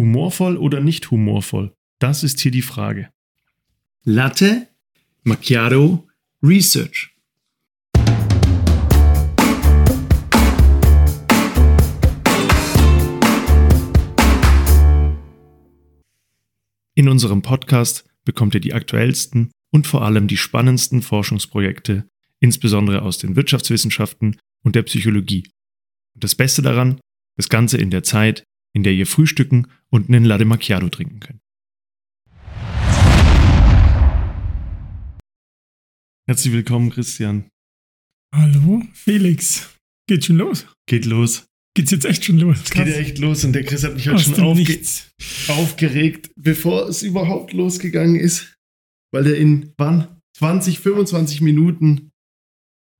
Humorvoll oder nicht humorvoll? Das ist hier die Frage. Latte Macchiato Research. In unserem Podcast bekommt ihr die aktuellsten und vor allem die spannendsten Forschungsprojekte, insbesondere aus den Wirtschaftswissenschaften und der Psychologie. Und das Beste daran, das Ganze in der Zeit, in der ihr frühstücken und einen Latte Macchiato trinken könnt. Herzlich willkommen, Christian. Hallo, Felix. Geht schon los? Geht los. Geht's jetzt echt schon los? Geht ja echt los und der Chris hat mich heute schon aufge aufgeregt, bevor es überhaupt losgegangen ist, weil er in wann? 20, 25 Minuten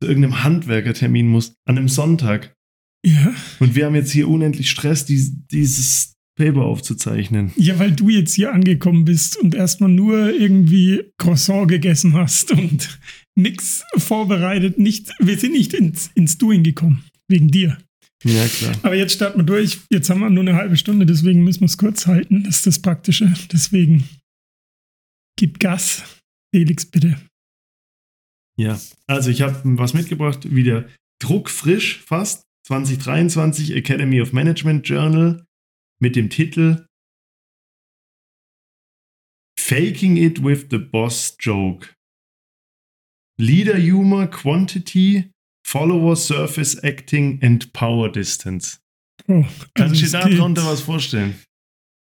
zu irgendeinem Handwerkertermin muss, an einem Sonntag. Ja. Und wir haben jetzt hier unendlich Stress, dies, dieses Paper aufzuzeichnen. Ja, weil du jetzt hier angekommen bist und erstmal nur irgendwie Croissant gegessen hast und nichts vorbereitet. Nicht, wir sind nicht ins, ins Doing gekommen, wegen dir. Ja, klar. Aber jetzt starten wir durch. Jetzt haben wir nur eine halbe Stunde, deswegen müssen wir es kurz halten. Das ist das Praktische. Deswegen gib Gas. Felix, bitte. Ja, also ich habe was mitgebracht, wieder druckfrisch fast. 2023 Academy of Management Journal mit dem Titel Faking It with the Boss Joke. Leader Humor, Quantity, Follower Surface Acting and Power Distance. Oh, Kannst du es dir darunter was vorstellen?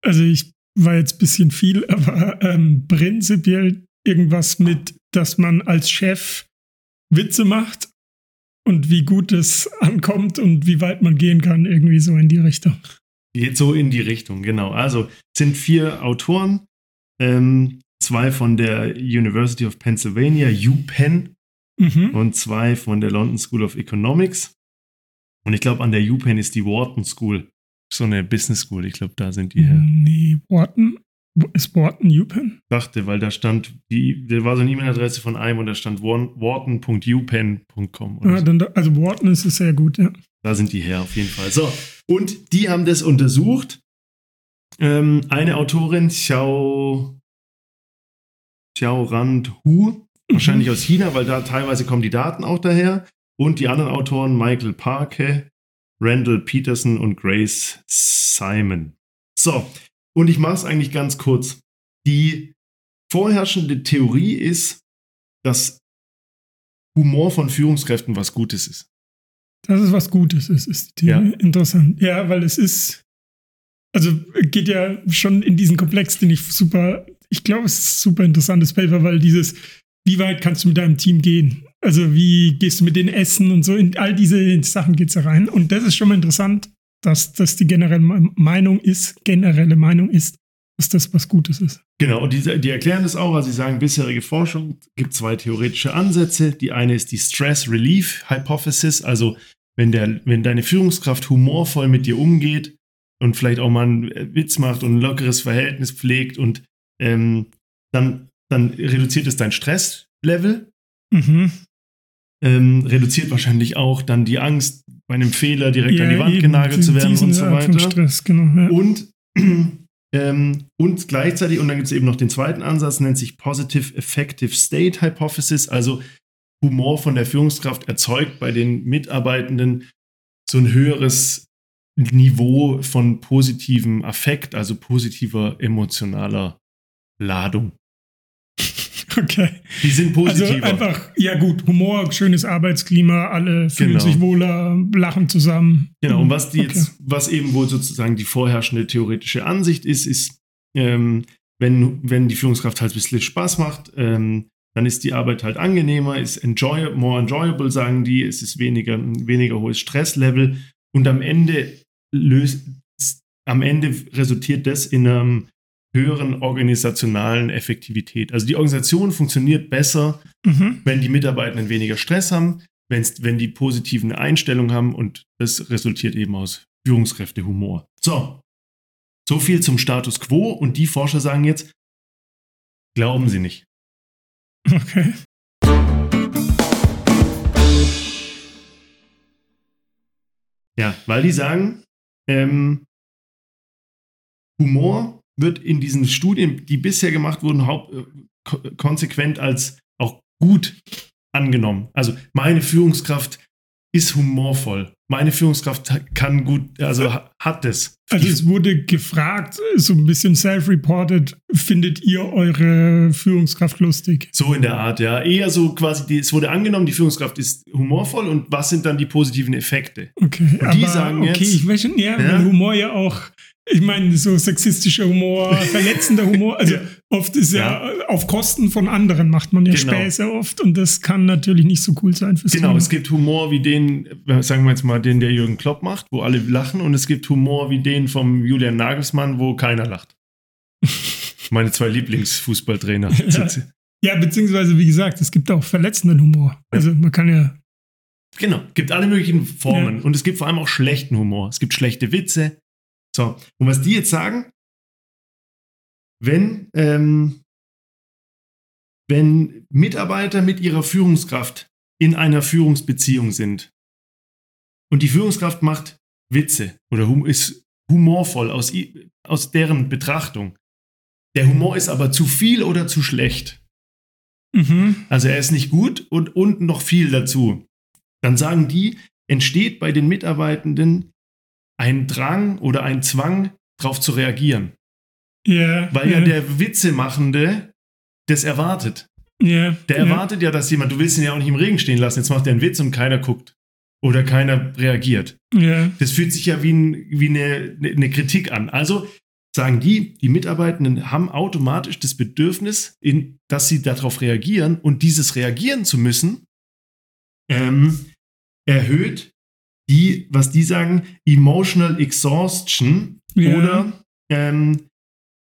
Also ich war jetzt ein bisschen viel, aber ähm, prinzipiell irgendwas mit, dass man als Chef Witze macht und wie gut es ankommt und wie weit man gehen kann, irgendwie so in die Richtung. Geht so in die Richtung, genau. Also sind vier Autoren, ähm, zwei von der University of Pennsylvania, UPenn, Mhm. und zwei von der London School of Economics. Und ich glaube, an der UPenn ist die Wharton School. So eine Business School. Ich glaube, da sind die her. Nee, Wharton. Ist Wharton Upen? Dachte, weil da stand, die, da war so eine E-Mail-Adresse von einem und da stand wharton- wharton.upenn.com. so. dann, da- also Wharton ist es sehr gut, ja. Da sind die her, auf jeden Fall. So, und die haben das untersucht. Ähm, eine Autorin, Xiao, Xiao Rand Hu, wahrscheinlich aus China, weil da teilweise kommen die Daten auch daher. Und die anderen Autoren, Michael Parke, Randall Peterson und Grace Simon. So, und ich mache es eigentlich ganz kurz. Die vorherrschende Theorie ist, dass Humor von Führungskräften was Gutes ist. Das ist was Gutes, ist, ist die Ja. interessant. Ja, weil es ist, also geht ja schon in diesen Komplex, den ich super, ich glaube, es ist ein super interessantes Paper, weil dieses, wie weit kannst du mit deinem Team gehen? Also wie gehst du mit denen essen und so, in all diese Sachen geht es ja rein. Und das ist schon mal interessant, dass das die generelle Meinung ist, generelle Meinung ist, dass das was Gutes ist. Genau, und die, die erklären das auch, also sie sagen, bisherige Forschung gibt zwei theoretische Ansätze. Die eine ist die Stress Relief Hypothesis, also wenn, der, wenn deine Führungskraft humorvoll mit dir umgeht und vielleicht auch mal einen Witz macht und ein lockeres Verhältnis pflegt und ähm, dann, dann reduziert es dein Stresslevel, Mhm. ähm, reduziert wahrscheinlich auch dann die Angst, bei einem Fehler direkt an die Wand eben, genagelt zu werden und so weiter. Stress, genau. Ja. Und, ähm, und gleichzeitig, und dann gibt es eben noch den zweiten Ansatz, nennt sich Positive Effective State Hypothesis, also Humor von der Führungskraft erzeugt bei den Mitarbeitenden so ein höheres Niveau von positivem Affekt, also positiver emotionaler Ladung. Okay. Die sind Also positiver. einfach, ja gut, Humor, schönes Arbeitsklima, alle fühlen Genau. sich wohler, lachen zusammen. Genau, und was die Okay. jetzt, was eben wohl sozusagen die vorherrschende theoretische Ansicht ist, ist, ähm, wenn, wenn die Führungskraft halt ein bisschen Spaß macht, ähm, dann ist die Arbeit halt angenehmer, ist enjoy more enjoyable, sagen die, es ist weniger, weniger hohes Stresslevel und am Ende löst, am Ende resultiert das in einem höheren organisationalen Effektivität. Also die Organisation funktioniert besser, Mhm. wenn die Mitarbeitenden weniger Stress haben, wenn's, wenn die positiven Einstellungen haben und das resultiert eben aus Führungskräftehumor. So, so viel zum Status quo und die Forscher sagen jetzt, glauben sie nicht. Okay. Ja, weil die sagen, ähm, Humor wird in diesen Studien, die bisher gemacht wurden, haupt, äh, ko konsequent als auch gut angenommen. Also meine Führungskraft ist humorvoll. Meine Führungskraft kann gut, also hat es. Also es wurde gefragt, so ein bisschen self-reported, findet ihr eure Führungskraft lustig? So in der Art, ja. Eher so quasi, die, es wurde angenommen, die Führungskraft ist humorvoll und was sind dann die positiven Effekte? Okay, Und die aber, sagen okay, jetzt- ich weiß schon, ja, Ja. Humor ja auch, ich meine, so sexistischer Humor, verletzender Humor, also Ja. oft ist ja, auf Kosten von anderen macht man ja Genau. Späße oft und das kann natürlich nicht so cool sein fürs Genau, Team. es gibt Humor wie den, sagen wir jetzt mal, den der Jürgen Klopp macht, wo alle lachen und es gibt Humor wie den vom Julian Nagelsmann, wo keiner lacht. Meine zwei Lieblingsfußballtrainer. Ja. Ja, beziehungsweise, wie gesagt, es gibt auch verletzenden Humor. Also man kann ja, Genau, gibt alle möglichen Formen. Und es gibt vor allem auch schlechten Humor. Es gibt schlechte Witze. So, und was die jetzt sagen, wenn, ähm, wenn Mitarbeiter mit ihrer Führungskraft in einer Führungsbeziehung sind und die Führungskraft macht Witze oder hum ist humorvoll aus, aus deren Betrachtung, der Humor ist aber zu viel oder zu schlecht, mhm. also er ist nicht gut und, und noch viel dazu. Dann sagen die, entsteht bei den Mitarbeitenden ein Drang oder ein Zwang, darauf zu reagieren. ja, Weil ja der Witzemachende das erwartet. ja, Der erwartet ja, dass jemand, du willst ihn ja auch nicht im Regen stehen lassen, jetzt macht er einen Witz und keiner guckt. Oder keiner reagiert. ja, Das fühlt sich ja wie, ein, wie eine, eine Kritik an. Also sagen die, die Mitarbeitenden haben automatisch das Bedürfnis, in, dass sie darauf reagieren und dieses reagieren zu müssen, ähm, erhöht die, was die sagen, emotional exhaustion Ja. oder ähm,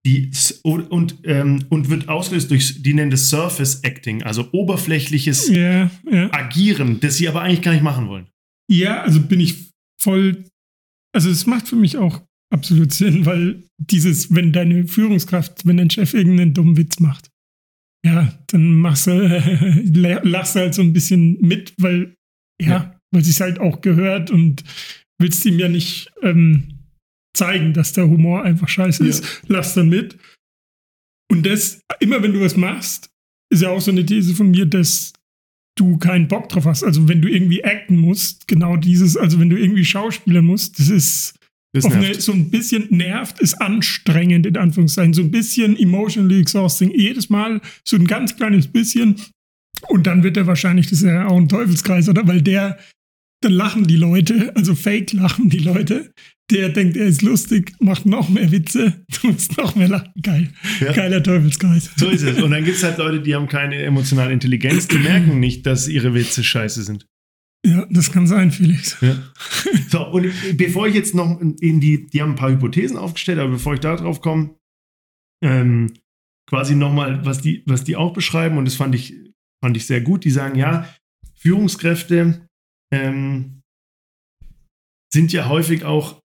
die und, und, ähm, und wird ausgelöst durch, die nennen das Surface Acting, also oberflächliches ja, ja. Agieren, das sie aber eigentlich gar nicht machen wollen. Ja, also bin ich voll. Also es macht für mich auch absolut Sinn, weil dieses, wenn deine Führungskraft, wenn dein Chef irgendeinen dummen Witz macht, ja, dann machst du, lachst du halt so ein bisschen mit, weil, ja, Ja. Weil es halt auch gehört und willst ihm ja nicht ähm, zeigen, dass der Humor einfach scheiße Ja. ist. Lass dann mit. Und das, immer wenn du was machst, ist ja auch so eine These von mir, dass du keinen Bock drauf hast. Also wenn du irgendwie acten musst, genau dieses, also wenn du irgendwie schauspielern musst, das ist Das eine, so ein bisschen nervt, ist anstrengend, in Anführungszeichen, so ein bisschen emotionally exhausting. Jedes Mal so ein ganz kleines bisschen. Und dann wird er wahrscheinlich, das ist ja auch ein Teufelskreis, oder? Weil der, dann lachen die Leute, also fake lachen die Leute. Der denkt, er ist lustig, macht noch mehr Witze, du musst noch mehr lachen. Geil. Ja. Geiler Teufelskreis. So ist es. Und dann gibt es halt Leute, die haben keine emotionale Intelligenz, die merken nicht, dass ihre Witze scheiße sind. Ja, das kann sein, Felix. Ja. So, und bevor ich jetzt noch in die, die haben ein paar Hypothesen aufgestellt, aber bevor ich da drauf komme, ähm, quasi nochmal, was die, was die auch beschreiben, und das fand ich, fand ich sehr gut, die sagen, ja, Führungskräfte ähm, sind ja häufig auch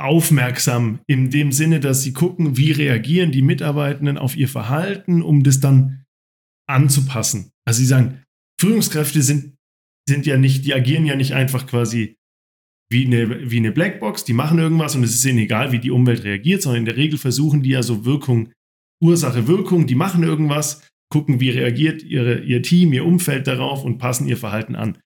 aufmerksam in dem Sinne, dass sie gucken, wie reagieren die Mitarbeitenden auf ihr Verhalten, um das dann anzupassen. Also sie sagen, Führungskräfte sind, sind ja nicht, die agieren ja nicht einfach quasi wie eine, wie eine Blackbox, die machen irgendwas und es ist ihnen egal, wie die Umwelt reagiert, sondern in der Regel versuchen die ja so Wirkung, Ursache, Wirkung, die machen irgendwas, gucken, wie reagiert ihre, ihr Team, ihr Umfeld darauf und passen ihr Verhalten an.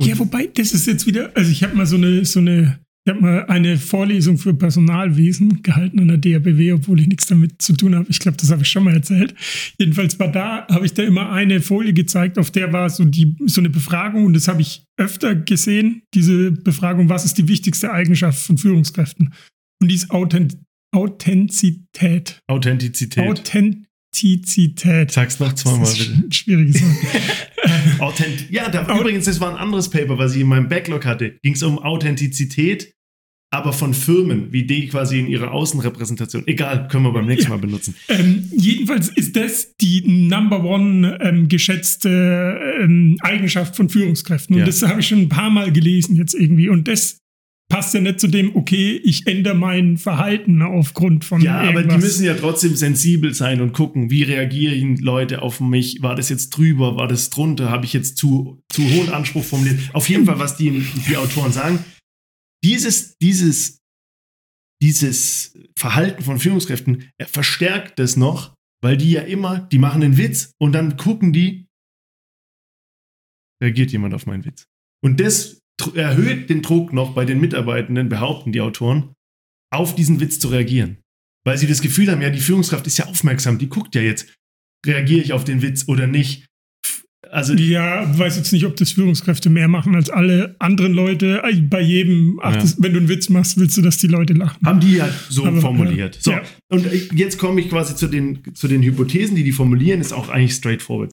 Und Ja, wobei, das ist jetzt wieder, also ich habe mal so eine, so eine, ich habe mal eine Vorlesung für Personalwesen gehalten an der DRBW, obwohl ich nichts damit zu tun habe. Ich glaube, das habe ich schon mal erzählt. Jedenfalls war da, habe ich da immer eine Folie gezeigt, auf der war so die, so eine Befragung und das habe ich öfter gesehen, diese Befragung, was ist die wichtigste Eigenschaft von Führungskräften? Und die ist Authent Authentizität. Authentizität. Authentizität. Sag's noch zweimal Das ist bitte. ein schwieriges Wort. Authent ja, da, übrigens, das war ein anderes Paper, was ich in meinem Backlog hatte. Ging es um Authentizität, aber von Firmen, wie die quasi in ihrer Außenrepräsentation. Egal, können wir beim nächsten Ja. Mal benutzen. Ähm, jedenfalls ist das die Number One ähm, geschätzte ähm, Eigenschaft von Führungskräften. Und Ja. das habe ich schon ein paar Mal gelesen jetzt irgendwie. Und das passt ja nicht zu dem, okay, ich ändere mein Verhalten aufgrund von Ja, aber irgendwas. die müssen ja trotzdem sensibel sein und gucken, wie reagieren Leute auf mich. War das jetzt drüber? War das drunter? Habe ich jetzt zu, zu hohen Anspruch formuliert? Auf jeden Fall, was die, die Autoren sagen, dieses, dieses, dieses Verhalten von Führungskräften er verstärkt das noch, weil die ja immer, die machen einen Witz und dann gucken die, reagiert jemand auf meinen Witz. Und das erhöht den Druck noch bei den Mitarbeitenden, behaupten die Autoren, auf diesen Witz zu reagieren. Weil sie das Gefühl haben, ja, die Führungskraft ist ja aufmerksam, die guckt ja jetzt, reagiere ich auf den Witz oder nicht. Also, Ja, weiß jetzt nicht, ob das Führungskräfte mehr machen als alle anderen Leute. Äh, Bei jedem, achtest, wenn du einen Witz machst, willst du, dass die Leute lachen. haben die ja so Aber, formuliert. ja. So, Ja. und äh, jetzt komme ich quasi zu den, zu den Hypothesen, die die formulieren, ist auch eigentlich straightforward.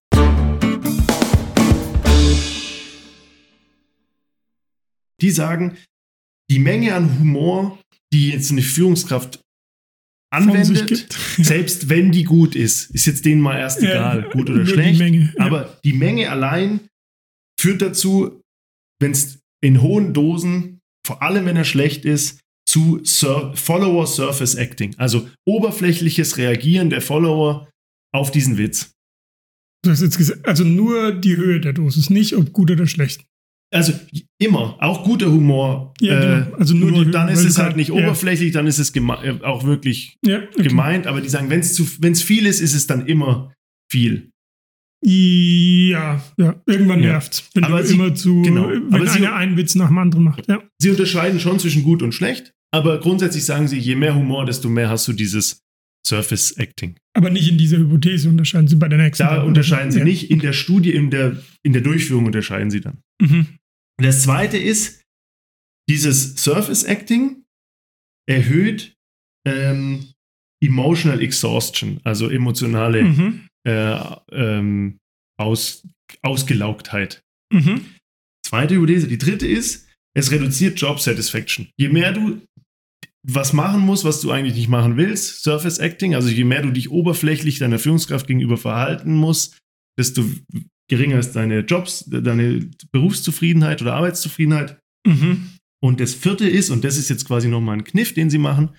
Die sagen, die Menge an Humor, die jetzt eine Führungskraft anwendet, gibt. selbst wenn die gut ist, ist jetzt denen mal erst Ja, egal, gut nur oder die schlecht. Menge, ja. Aber die Menge allein führt dazu, wenn es in hohen Dosen, vor allem wenn er schlecht ist, zu Sur Follower Surface Acting, also oberflächliches Reagieren der Follower auf diesen Witz. Du hast jetzt gesagt, also nur die Höhe der Dosis, nicht ob gut oder schlecht. Also immer, auch guter Humor. Ja, äh, genau. Also nur nur die- dann ist es halt nicht ja. oberflächlich, dann ist es äh, auch wirklich Ja, okay. gemeint, aber die sagen, wenn es viel ist, ist es dann immer viel. Ja, ja, irgendwann Ja. nervt's, wenn Aber du sie- immer zu, genau. wenn Aber einer einen Witz nach dem anderen macht. Ja. Sie unterscheiden schon zwischen gut und schlecht, aber grundsätzlich sagen sie, je mehr Humor, desto mehr hast du dieses Surface Acting. Aber nicht in dieser Hypothese unterscheiden sie bei der nächsten. Da unterscheiden sie ja. nicht. In der Studie, in der, in der Durchführung unterscheiden sie dann. Mhm. Das zweite ist, dieses Surface Acting erhöht ähm, Emotional Exhaustion, also emotionale Mhm. äh, ähm, Aus, Ausgelaugtheit. Mhm. Zweite Hypothese. Die dritte ist, es reduziert Job Satisfaction. Je mehr du was machen musst, was du eigentlich nicht machen willst, Surface Acting, also je mehr du dich oberflächlich deiner Führungskraft gegenüber verhalten musst, desto geringer ist deine Jobs, deine Berufszufriedenheit oder Arbeitszufriedenheit. Mhm. Und das vierte ist, und das ist jetzt quasi nochmal ein Kniff, den sie machen,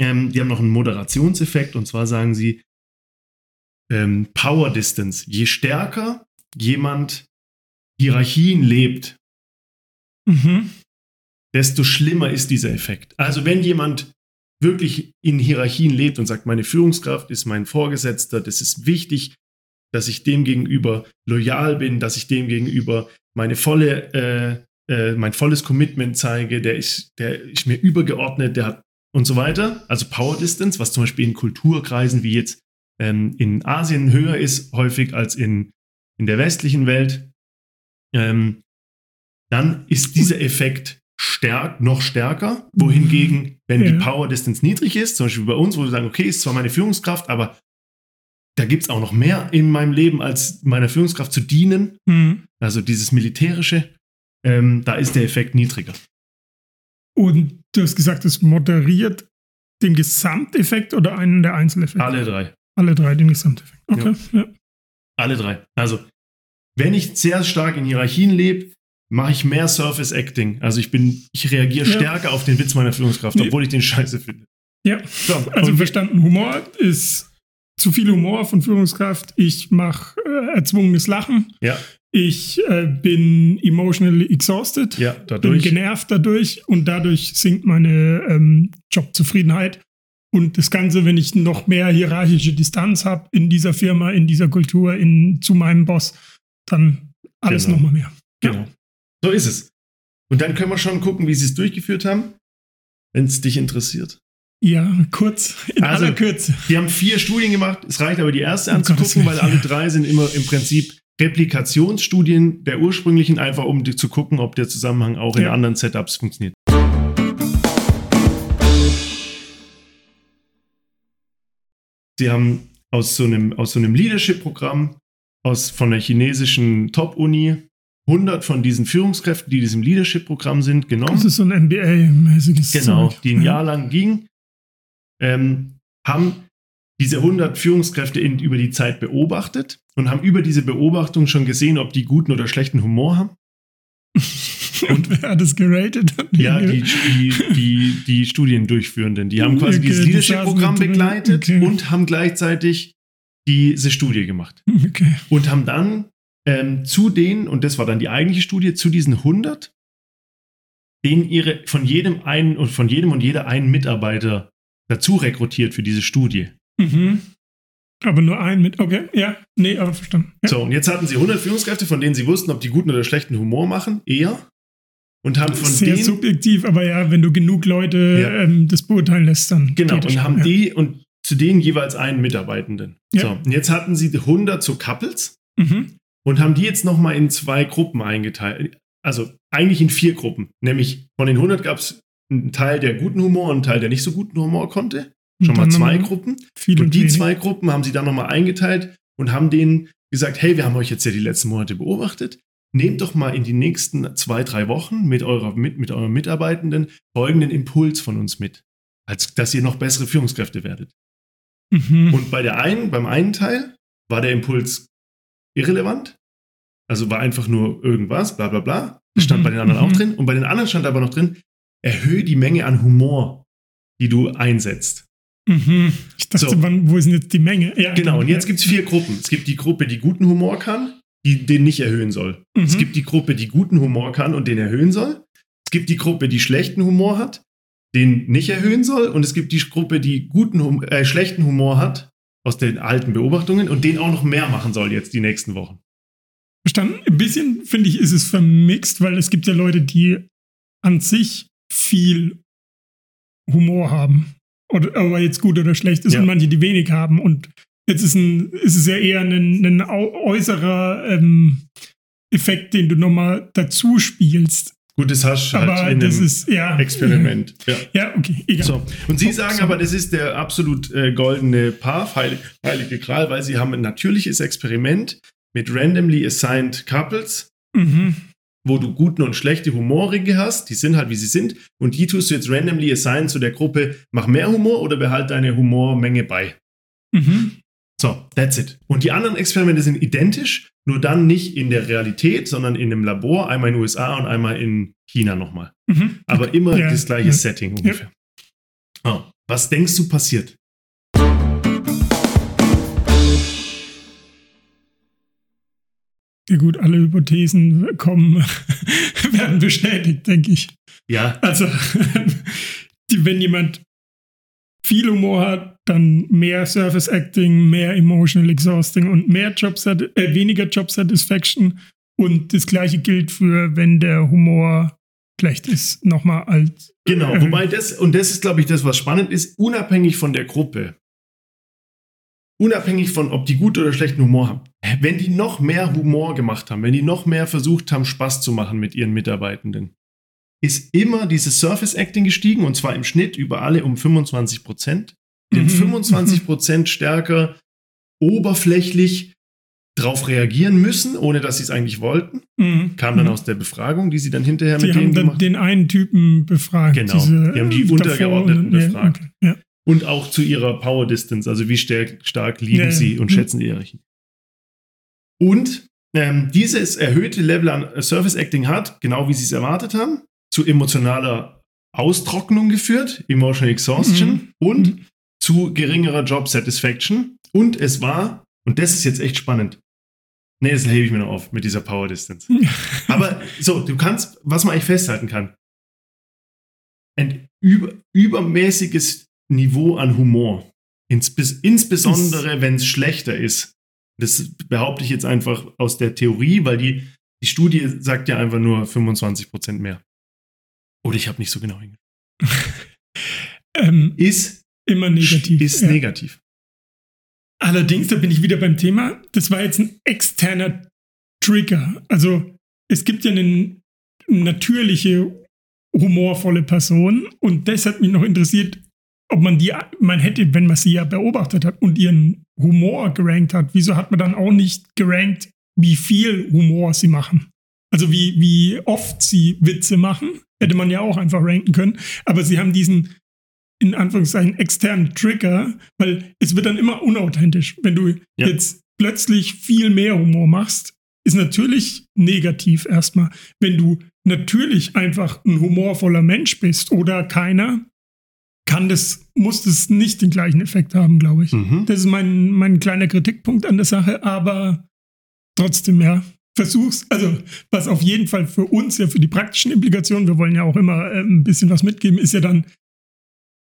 ähm, die haben noch einen Moderationseffekt, und zwar sagen sie ähm, Power Distance. Je stärker jemand Hierarchien lebt, Mhm. desto schlimmer ist dieser Effekt. Also wenn jemand wirklich in Hierarchien lebt und sagt, meine Führungskraft ist mein Vorgesetzter, das ist wichtig, dass ich dem gegenüber loyal bin, dass ich dem gegenüber meine volle, äh, äh, mein volles Commitment zeige, der ist, der ist mir übergeordnet, der hat und so weiter. Also Power Distance, was zum Beispiel in Kulturkreisen wie jetzt ähm, in Asien höher ist, häufig als in, in der westlichen Welt. Ähm, dann ist dieser Effekt stärk, noch stärker. Wohingegen, wenn Ja. die Power Distance niedrig ist, zum Beispiel bei uns, wo wir sagen, okay, ist zwar meine Führungskraft, aber da gibt es auch noch mehr in meinem Leben, als meiner Führungskraft zu dienen. Mhm. Also dieses Militärische, ähm, da ist der Effekt niedriger. Und du hast gesagt, es moderiert den Gesamteffekt oder einen der Einzeleffekte? Alle drei. Alle drei den Gesamteffekt. Okay. Ja. Alle drei. Also, wenn ich sehr stark in Hierarchien lebe, mache ich mehr Surface Acting. Also ich bin, ich reagiere Ja. stärker auf den Witz meiner Führungskraft, obwohl ich den scheiße finde. Ja. So, Also verstanden, Humor ist zu viel Humor von Führungskraft. Ich mache äh, erzwungenes Lachen. ja, Ich äh, bin emotionally exhausted. ja, bin genervt dadurch und dadurch sinkt meine ähm, Jobzufriedenheit. Und das Ganze, wenn ich noch mehr hierarchische Distanz habe in dieser Firma, in dieser Kultur, in, zu meinem Boss, dann alles Genau. noch mal mehr. Genau. So ist es. Und dann können wir schon gucken, wie sie es durchgeführt haben, wenn es dich interessiert. Ja, kurz, in Also- aller Kürze. Die haben vier Studien gemacht. Es reicht aber die erste Um anzugucken, weil alle drei sind immer im Prinzip Replikationsstudien der ursprünglichen, einfach um zu gucken, ob der Zusammenhang auch in Ja. anderen Setups funktioniert. Sie haben aus so einem, aus so einem Leadership-Programm aus, von der chinesischen Top-Uni 100 von diesen Führungskräften, die in diesem Leadership-Programm sind, genommen. Das ist so ein MBA-mäßiges Genau, die ein Ja. Jahr lang ging, ähm, haben diese 100 Führungskräfte in, über die Zeit beobachtet und haben über diese Beobachtung schon gesehen, ob die guten oder schlechten Humor haben. Und wer hat das geratet? Ja, die, die, die, die Studiendurchführenden, die haben quasi Okay, dieses die Leadership-Programm begleitet okay. und haben gleichzeitig diese Studie gemacht. Okay. Und haben dann ähm, zu denen, und das war dann die eigentliche Studie, zu diesen 100 den ihre von jedem einen und von jedem und jeder einen Mitarbeiter dazu rekrutiert für diese Studie. Mhm. Aber nur ein mit, okay, ja, nee, aber verstanden. Ja. So, und jetzt hatten sie 100 Führungskräfte, von denen sie wussten, ob die guten oder schlechten Humor machen, eher. Und haben von Sehr denen, subjektiv, aber ja, wenn du genug Leute Ja. ähm, das beurteilen lässt, dann. genau, und schon, haben ja. die und zu denen jeweils einen Mitarbeitenden. So, und jetzt hatten sie 100 so Couples Mhm. und haben die jetzt nochmal in zwei Gruppen eingeteilt. Also eigentlich in vier Gruppen. Nämlich von den 100 gab es einen Teil, der guten Humor und einen Teil, der nicht so guten Humor konnte. Schon mal zwei Gruppen. Und die wenig. zwei Gruppen haben sie dann nochmal eingeteilt und haben denen gesagt, hey, wir haben euch jetzt ja die letzten Monate beobachtet. Nehmt doch mal in die nächsten zwei, drei Wochen mit, eurer, mit, mit euren Mitarbeitenden folgenden Impuls von uns mit. Als dass ihr noch bessere Führungskräfte werdet. Mhm. Und bei der einen, beim einen Teil war der Impuls irrelevant. Also war einfach nur irgendwas, bla bla bla. Das stand Mhm, bei den anderen mhm. auch drin. Und bei den anderen stand aber noch drin, erhöhe die Menge an Humor, die du einsetzt. Mhm. Ich dachte, So. wann, wo ist denn jetzt die Menge? Ja, Genau, und jetzt gibt es vier Gruppen. Es gibt die Gruppe, die guten Humor kann, die den nicht erhöhen soll. Mhm. Es gibt die Gruppe, die guten Humor kann und den erhöhen soll. Es gibt die Gruppe, die schlechten Humor hat, den nicht erhöhen soll. Und es gibt die Gruppe, die guten, äh, schlechten Humor hat, aus den alten Beobachtungen und den auch noch mehr machen soll jetzt die nächsten Wochen. Verstanden? Ein bisschen, finde ich, ist es vermixt, weil es gibt ja Leute, die an sich viel Humor haben. Oder, aber jetzt gut oder schlecht ist Ja. und manche, die wenig haben. Und jetzt ist, ein, ist es ja eher ein, ein äußerer ähm, Effekt, den du nochmal dazu spielst. Gut, das hast du halt aber in das ist, ja. Experiment. Ja. Ja, okay, egal. So. Und Sie sagen sorry. aber, das ist der absolut äh, goldene Paar, heilig, heilige Gral, weil Sie haben ein natürliches Experiment mit randomly assigned couples, Mhm. Wo du guten und schlechte Humorige hast, die sind halt wie sie sind, und die tust du jetzt randomly assignen zu der Gruppe, mach mehr Humor oder behalt deine Humormenge bei. Mhm. So, that's it. Und die anderen Experimente sind identisch, nur dann nicht in der Realität, sondern in einem Labor, einmal in den USA und einmal in China nochmal. Mhm. Aber immer Ja, das gleiche ja. Setting ungefähr. Oh, was denkst du passiert? Ja gut, alle Hypothesen kommen, werden bestätigt, denke ich. Ja, Also, wenn jemand viel Humor hat, dann mehr Surface Acting, mehr Emotional Exhausting und mehr Job äh, weniger Job Satisfaction. Und das gleiche gilt für, wenn der Humor schlecht ist, nochmal als. genau. äh, Wobei das, und das ist, glaube ich, das, was spannend ist, unabhängig von der Gruppe, unabhängig von, ob die gut oder schlechten Humor haben, wenn die noch mehr Humor gemacht haben, wenn die noch mehr versucht haben, Spaß zu machen mit ihren Mitarbeitenden, ist immer dieses Surface Acting gestiegen und zwar im Schnitt über alle um 25 Prozent. Den Mhm. 25 Prozent stärker oberflächlich drauf reagieren müssen, ohne dass sie es eigentlich wollten. Mhm. Kam dann Mhm. aus der Befragung, die sie dann hinterher Die mit haben denen dann gemacht den einen Typen befragt. Genau, die haben die äh, Untergeordneten davor und- ja, befragt. okay, Ja, Und auch zu ihrer Power Distance, also wie stark, stark lieben Ja, sie und Mhm. schätzen die Hierarchie. Und ähm, dieses erhöhte Level an Surface Acting hat, genau wie sie es erwartet haben, zu emotionaler Austrocknung geführt, Emotional Exhaustion Mhm. und Mhm. zu geringerer Job Satisfaction. Und es war, und das ist jetzt echt spannend, nee, das hebe ich mir noch auf mit dieser Power Distance. Aber so, du kannst, was man eigentlich festhalten kann, ein über, übermäßiges Niveau an Humor, Insbes insbesondere wenn es schlechter ist. Das behaupte ich jetzt einfach aus der Theorie, weil die, die Studie sagt ja einfach nur 25% mehr. Oder ich habe nicht so genau hingeschaut. ähm, Ist, immer negativ. ist ja. negativ. Allerdings, da bin ich wieder beim Thema, das war jetzt ein externer Trigger. Also es gibt ja eine natürliche, humorvolle Person und das hat mich noch interessiert, ob man die, man hätte, wenn man sie ja beobachtet hat und ihren Humor gerankt hat, wieso hat man dann auch nicht gerankt, wie viel Humor sie machen? Also wie, wie oft sie Witze machen, hätte man ja auch einfach ranken können. Aber sie haben diesen in Anführungszeichen externen Trigger, weil es wird dann immer unauthentisch. Wenn du Ja. jetzt plötzlich viel mehr Humor machst, ist natürlich negativ erstmal. Wenn du natürlich einfach ein humorvoller Mensch bist oder keiner, kann das, muss das nicht den gleichen Effekt haben, glaube ich. Mhm. Das ist mein, mein kleiner Kritikpunkt an der Sache, aber trotzdem, ja. versuch's, also was auf jeden Fall für uns ja für die praktischen Implikationen, wir wollen ja auch immer äh, ein bisschen was mitgeben, ist ja dann,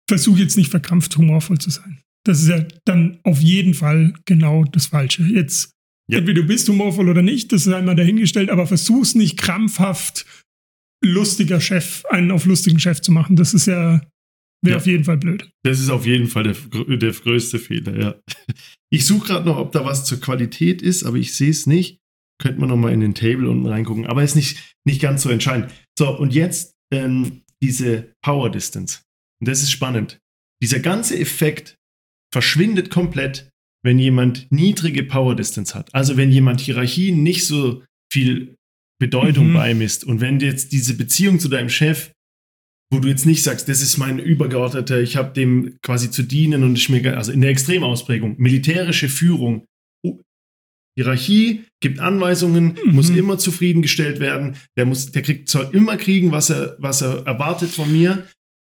versuch jetzt nicht verkrampft humorvoll zu sein. Das ist ja dann auf jeden Fall genau das Falsche. Jetzt, Ja. entweder du bist humorvoll oder nicht, das ist einmal dahingestellt, aber versuch's nicht krampfhaft lustiger Chef, einen auf lustigen Chef zu machen. Das ist ja, wäre Ja. auf jeden Fall blöd. Das ist auf jeden Fall der, der größte Fehler, ja. Ich suche gerade noch, ob da was zur Qualität ist, aber ich sehe es nicht. Könnte man noch mal in den Table unten reingucken, aber ist nicht, nicht ganz so entscheidend. So, und jetzt ähm, diese Power Distance. Und das ist spannend. Dieser ganze Effekt verschwindet komplett, wenn jemand niedrige Power Distance hat. Also wenn jemand Hierarchien nicht so viel Bedeutung Mhm. beimisst und wenn jetzt diese Beziehung zu deinem Chef wo du jetzt nicht sagst, das ist mein Übergeordneter, ich habe dem quasi zu dienen und ich mir, also in der Extremausprägung, militärische Führung, Hierarchie, gibt Anweisungen, Mhm. muss immer zufriedengestellt werden, der muss, der kriegt, soll immer kriegen, was er, was er erwartet von mir.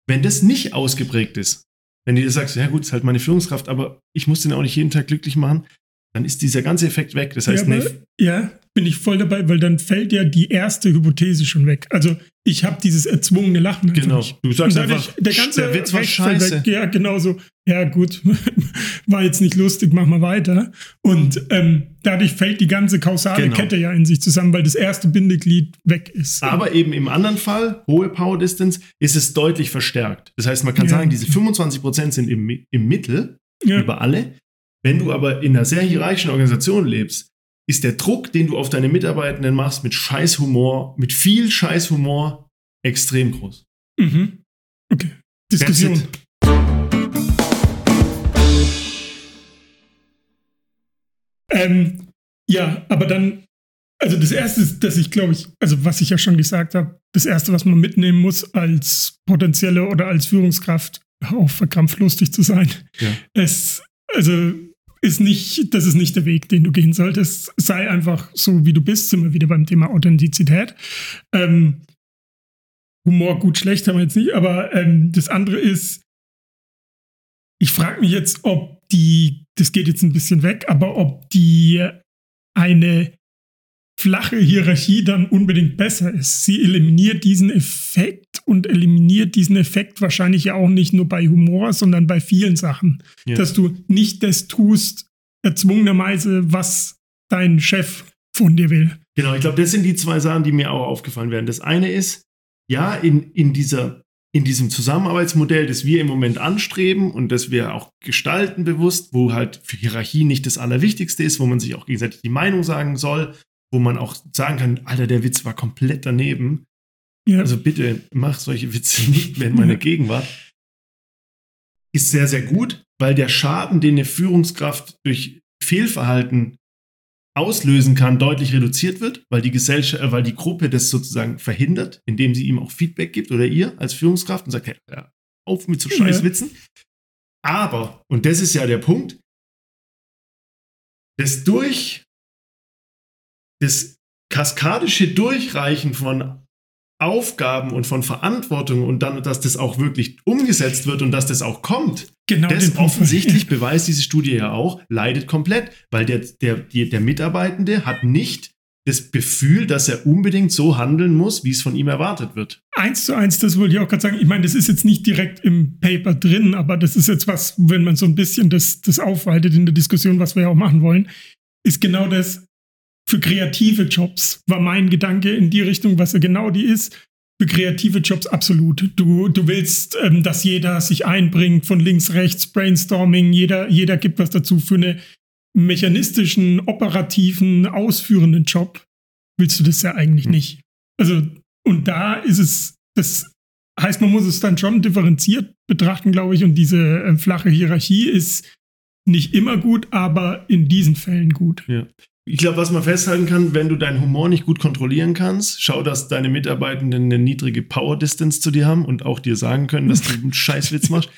Wenn das nicht ausgeprägt ist, wenn du dir sagst, ja gut, ist halt meine Führungskraft, aber ich muss den auch nicht jeden Tag glücklich machen, dann ist dieser ganze Effekt weg. Das heißt, ja, nee, aber, ja, bin ich voll dabei, weil dann fällt ja die erste Hypothese schon weg. Also ich habe dieses erzwungene Lachen. Genau. Du sagst einfach, der ganze der Witz war fällt scheiße. Weg. Ja, genau so. Ja, gut, war jetzt nicht lustig, mach mal weiter. Und ähm, dadurch fällt die ganze kausale Genau. Kette ja in sich zusammen, weil das erste Bindeglied weg ist. Aber eben im anderen Fall, hohe Power Distance, ist es deutlich verstärkt. Das heißt, man kann Ja. sagen, diese 25% sind im, im Mittel ja. über alle. Wenn du aber in einer sehr hierarchischen Organisation lebst, ist der Druck, den du auf deine Mitarbeitenden machst, mit Scheißhumor, mit viel Scheißhumor, extrem groß. Mhm. Okay. Diskussion. Ähm, ja, aber dann, also das erste ist, dass ich glaube ich, also was ich ja schon gesagt habe, das erste, was man mitnehmen muss als potenzielle oder als Führungskraft, auch verkrampft lustig zu sein. Ja. Es, also ist nicht, das ist nicht der Weg, den du gehen solltest. Sei einfach so, wie du bist, sind wir wieder beim Thema Authentizität. Ähm, Humor gut, schlecht haben wir jetzt nicht, aber ähm, das andere ist, ich frage mich jetzt, ob die, das geht jetzt ein bisschen weg, aber ob die eine flache Hierarchie dann unbedingt besser ist. Sie eliminiert diesen Effekt und eliminiert diesen Effekt wahrscheinlich ja auch nicht nur bei Humor, sondern bei vielen Sachen. Ja. Dass du nicht das tust, erzwungenerweise, was dein Chef von dir will. Genau, ich glaube, das sind die zwei Sachen, die mir auch aufgefallen werden. Das eine ist, ja, in, in, dieser, in diesem Zusammenarbeitsmodell, das wir im Moment anstreben und das wir auch gestalten bewusst, wo halt für Hierarchie nicht das Allerwichtigste ist, wo man sich auch gegenseitig die Meinung sagen soll, wo man auch sagen kann, Alter, der Witz war komplett daneben. Ja. Also bitte mach solche Witze nicht mehr in meiner. Gegenwart. Ist sehr, sehr gut, weil der Schaden, den eine Führungskraft durch Fehlverhalten auslösen kann, deutlich reduziert wird, weil die Gesellschaft, äh, weil die Gruppe das sozusagen verhindert, indem sie ihm auch Feedback gibt oder ihr als Führungskraft und sagt, hey, auf mit so Ja. Scheißwitzen. Aber, und das ist ja der Punkt, das durch das kaskadische Durchreichen von Aufgaben und von Verantwortung und dann, dass das auch wirklich umgesetzt wird und dass das auch kommt, genau das offensichtlich beweist diese Studie ja auch, leidet komplett, weil der, der, der Mitarbeitende hat nicht das Gefühl, dass er unbedingt so handeln muss, wie es von ihm erwartet wird. Eins zu eins, das wollte ich auch gerade sagen. Ich meine, das ist jetzt nicht direkt im Paper drin, aber das ist jetzt was, wenn man so ein bisschen das, das aufweitet in der Diskussion, was wir ja auch machen wollen, ist genau das für kreative Jobs, war mein Gedanke in die Richtung, was ja genau die ist. Für kreative Jobs absolut. Du, du willst, ähm, dass jeder sich einbringt von links, rechts, Brainstorming, jeder, jeder gibt was dazu für einen mechanistischen, operativen, ausführenden Job. Willst du das ja eigentlich Hm. nicht. Also, und da ist es, das heißt, man muss es dann schon differenziert betrachten, glaube ich, und diese äh, flache Hierarchie ist nicht immer gut, aber in diesen Fällen gut. Ich glaube, was man festhalten kann, wenn du deinen Humor nicht gut kontrollieren kannst, schau, dass deine Mitarbeitenden eine niedrige Power Distance zu dir haben und auch dir sagen können, dass du einen Scheißwitz machst.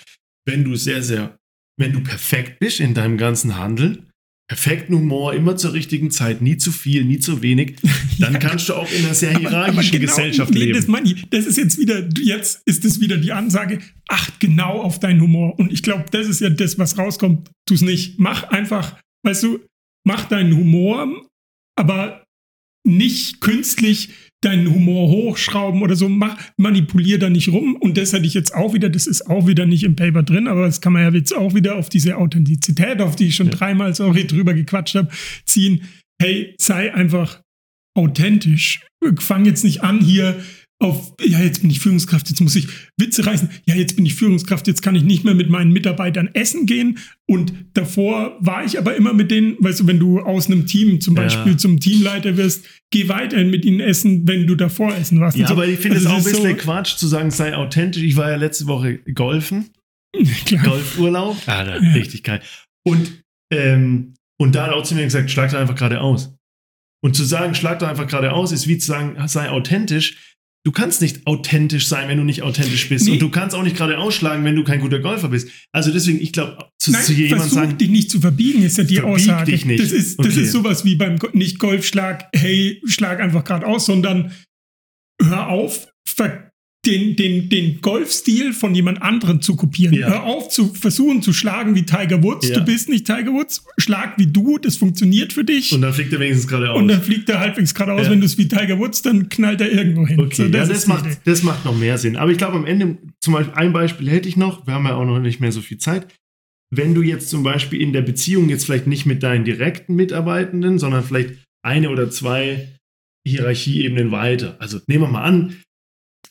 Wenn du sehr, sehr, wenn du perfekt bist in deinem ganzen Handeln, perfekten Humor, immer zur richtigen Zeit, nie zu viel, nie zu wenig, dann Ja. kannst du auch in einer sehr Aber- aber hierarchischen genau, Gesellschaft leben. Das, ich, das ist jetzt wieder, jetzt ist es wieder die Ansage, acht genau auf deinen Humor. Und ich glaube, das ist ja das, was rauskommt. Tu es nicht. Mach einfach, weißt du, mach deinen Humor, aber nicht künstlich deinen Humor hochschrauben oder so, mach, manipulier da nicht rum. Und das hätte ich jetzt auch wieder, das ist auch wieder nicht im Paper drin, aber das kann man ja jetzt auch wieder auf diese Authentizität, auf die ich schon ja. dreimal, sorry, drüber gequatscht habe, ziehen. Hey, sei einfach authentisch. Fang jetzt nicht an, hier auf, ja, jetzt bin ich Führungskraft, jetzt muss ich Witze reißen, ja, jetzt bin ich Führungskraft, jetzt kann ich nicht mehr mit meinen Mitarbeitern essen gehen. Und davor war ich aber immer mit denen, weißt du, wenn du aus einem Team zum Beispiel ja. zum Teamleiter wirst, geh weiterhin mit ihnen essen, wenn du davor essen warst. Ja, so. aber ich finde es also auch ein bisschen so Quatsch zu sagen, sei authentisch. Ich war ja letzte Woche golfen. Klar. Golfurlaub. Ah, ja. richtig geil. Und, ähm, und da hat auch zu mir gesagt, schlag doch einfach geradeaus. Und zu sagen, schlag doch einfach geradeaus, ist wie zu sagen, sei authentisch Du kannst nicht authentisch sein, wenn du nicht authentisch bist. Nee. Und du kannst auch nicht gerade ausschlagen, wenn du kein guter Golfer bist. Also deswegen, ich glaube, zu, Nein, zu jemandem sagen. dich nicht zu verbiegen, ist ja die Aussage. Dich nicht. Das ist, das okay. ist sowas wie beim nicht Golfschlag, hey, schlag einfach gerade aus, sondern hör auf, ver den, den, den Golfstil von jemand anderem zu kopieren. Ja. Hör auf zu versuchen zu schlagen wie Tiger Woods. Ja. Du bist nicht Tiger Woods. Schlag wie du, das funktioniert für dich. Und dann fliegt er wenigstens gerade aus. Und dann fliegt er halbwegs gerade aus. Ja. Wenn du es wie Tiger Woods, dann knallt er irgendwo hin. Okay, so, das, ja, das, macht, das macht noch mehr Sinn. Aber ich glaube, am Ende, zum Beispiel ein Beispiel hätte ich noch, wir haben ja auch noch nicht mehr so viel Zeit. Wenn du jetzt zum Beispiel in der Beziehung jetzt vielleicht nicht mit deinen direkten Mitarbeitenden, sondern vielleicht eine oder zwei Hierarchieebenen weiter. Also nehmen wir mal an,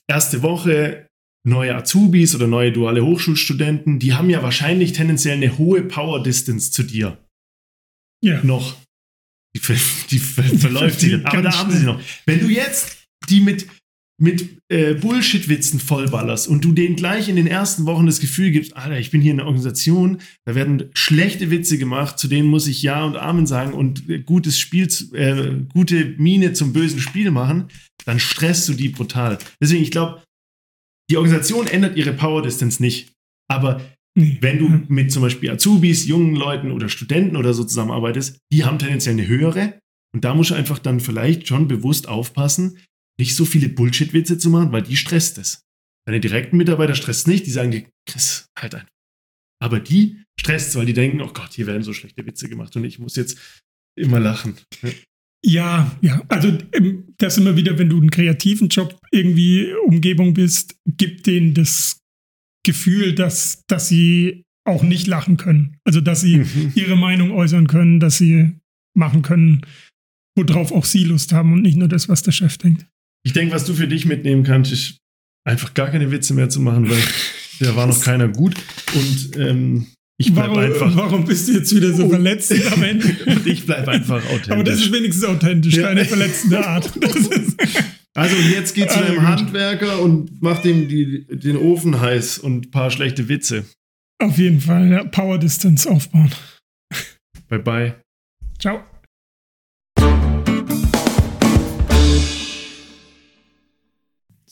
erste Woche neue Azubis oder neue duale Hochschulstudenten, die haben ja wahrscheinlich tendenziell eine hohe Power Distance zu dir. Ja. Noch. Die, die verläuft sich. Aber da haben sie noch. Wenn du jetzt die mit, mit äh, Bullshit-Witzen vollballerst und du denen gleich in den ersten Wochen das Gefühl gibst, Alter, ich bin hier in einer Organisation, da werden schlechte Witze gemacht, zu denen muss ich Ja und Amen sagen und äh, gutes Spiel, äh, gute Miene zum bösen Spiel machen, dann stresst du die brutal. Deswegen, ich glaube, die Organisation ändert ihre Power Distance nicht. Aber wenn du mit zum Beispiel Azubis, jungen Leuten oder Studenten oder so zusammenarbeitest, die haben tendenziell eine höhere. Und da musst du einfach dann vielleicht schon bewusst aufpassen, nicht so viele Bullshit-Witze zu machen, weil die stresst es. Deine direkten Mitarbeiter stresst nicht, die sagen dir, Chris, halt einfach. Aber die stresst, weil die denken, oh Gott, hier werden so schlechte Witze gemacht und ich muss jetzt immer lachen. Ja, ja. Also ähm, das immer wieder, wenn du einen kreativen Job irgendwie Umgebung bist, gibt denen das Gefühl, dass, dass sie auch nicht lachen können. Also dass sie mhm. ihre Meinung äußern können, dass sie machen können, worauf auch sie Lust haben und nicht nur das, was der Chef denkt. Ich denke, was du für dich mitnehmen kannst, ist einfach gar keine Witze mehr zu machen, weil da war noch keiner gut. Und ähm, ich bleib warum, einfach. Warum bist du jetzt wieder so oh. verletzend am Ende? ich bleibe einfach authentisch. Aber das ist wenigstens authentisch, ja. keine verletzende Art. also jetzt geh zu einem Handwerker und mach dem die, den Ofen heiß und ein paar schlechte Witze. Auf jeden Fall, ja. Power Distance aufbauen. Bye bye. Ciao.